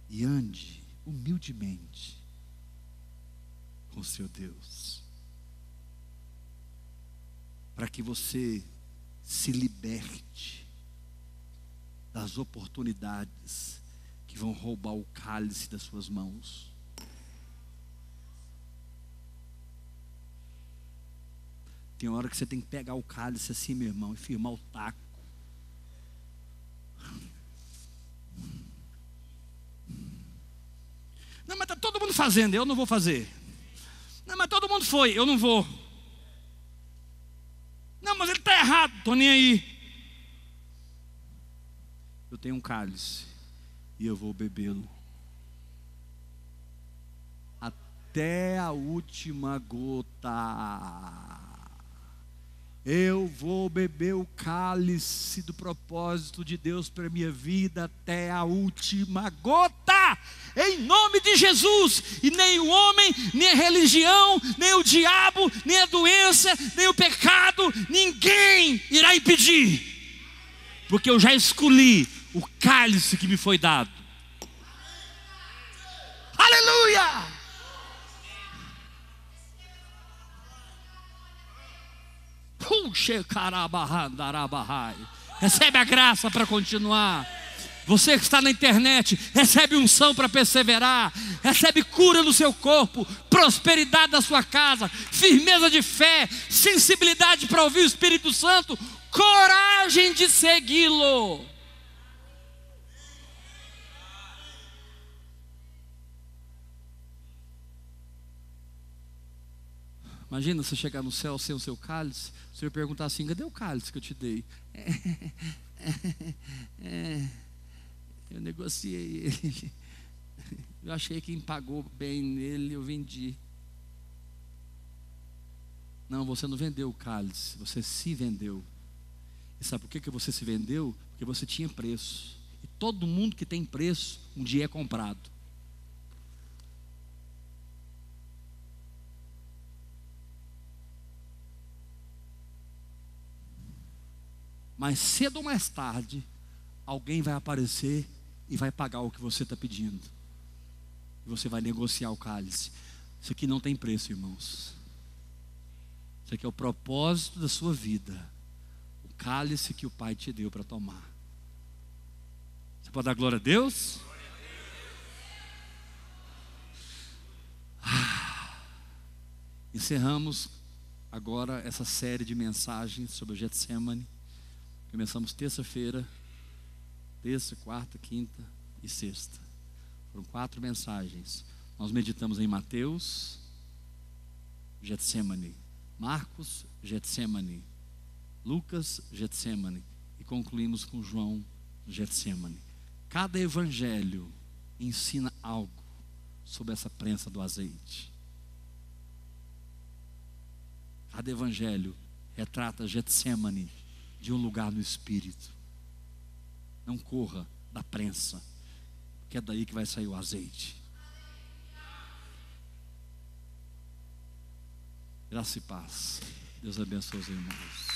E ande humildemente com seu Deus. Para que você se liberte das oportunidades que vão roubar o cálice das suas mãos. Tem hora que você tem que pegar o cálice assim, meu irmão, e firmar o taco. Não, mas está todo mundo fazendo, eu não vou fazer. Não, mas todo mundo foi, eu não vou. Não, mas ele está errado, estou nem aí. Eu tenho um cálice e eu vou bebê-lo. Até a última gota. Eu vou beber o cálice do propósito de Deus para minha vida até a última gota, em nome de Jesus. E nem o homem, nem a religião, nem o diabo, nem a doença, nem o pecado, ninguém irá impedir, porque eu já escolhi o cálice que me foi dado. Aleluia! Recebe a graça para continuar. Você que está na internet, recebe unção para perseverar, recebe cura no seu corpo, prosperidade na sua casa, firmeza de fé, sensibilidade para ouvir o Espírito Santo, coragem de segui-lo. Imagina você chegar no céu sem o seu cálice, o Senhor perguntar assim: cadê o cálice que eu te dei? É, [laughs] é, é, eu negociei ele. Eu achei que quem pagou bem nele, eu vendi. Não, você não vendeu o cálice, você se vendeu. E sabe por que, que você se vendeu? Porque você tinha preço. E todo mundo que tem preço, um dia é comprado. Mas cedo ou mais tarde, alguém vai aparecer e vai pagar o que você está pedindo. E você vai negociar o cálice. Isso aqui não tem preço, irmãos. Isso aqui é o propósito da sua vida. O cálice que o Pai te deu para tomar. Você pode dar glória a Deus? Ah, encerramos agora essa série de mensagens sobre o Getsemane. Começamos terça-feira, terça, quarta, quinta e sexta. Foram quatro mensagens Nós meditamos em Mateus, Getsemane, Marcos, Getsemane, Lucas, Getsemane e concluímos com João, Getsemane. Cada evangelho ensina algo sobre essa prensa do azeite. Cada evangelho retrata Getsemane de um lugar no espírito. Não corra da prensa, que é daí que vai sair o azeite. Graça e paz. Deus abençoe os irmãos.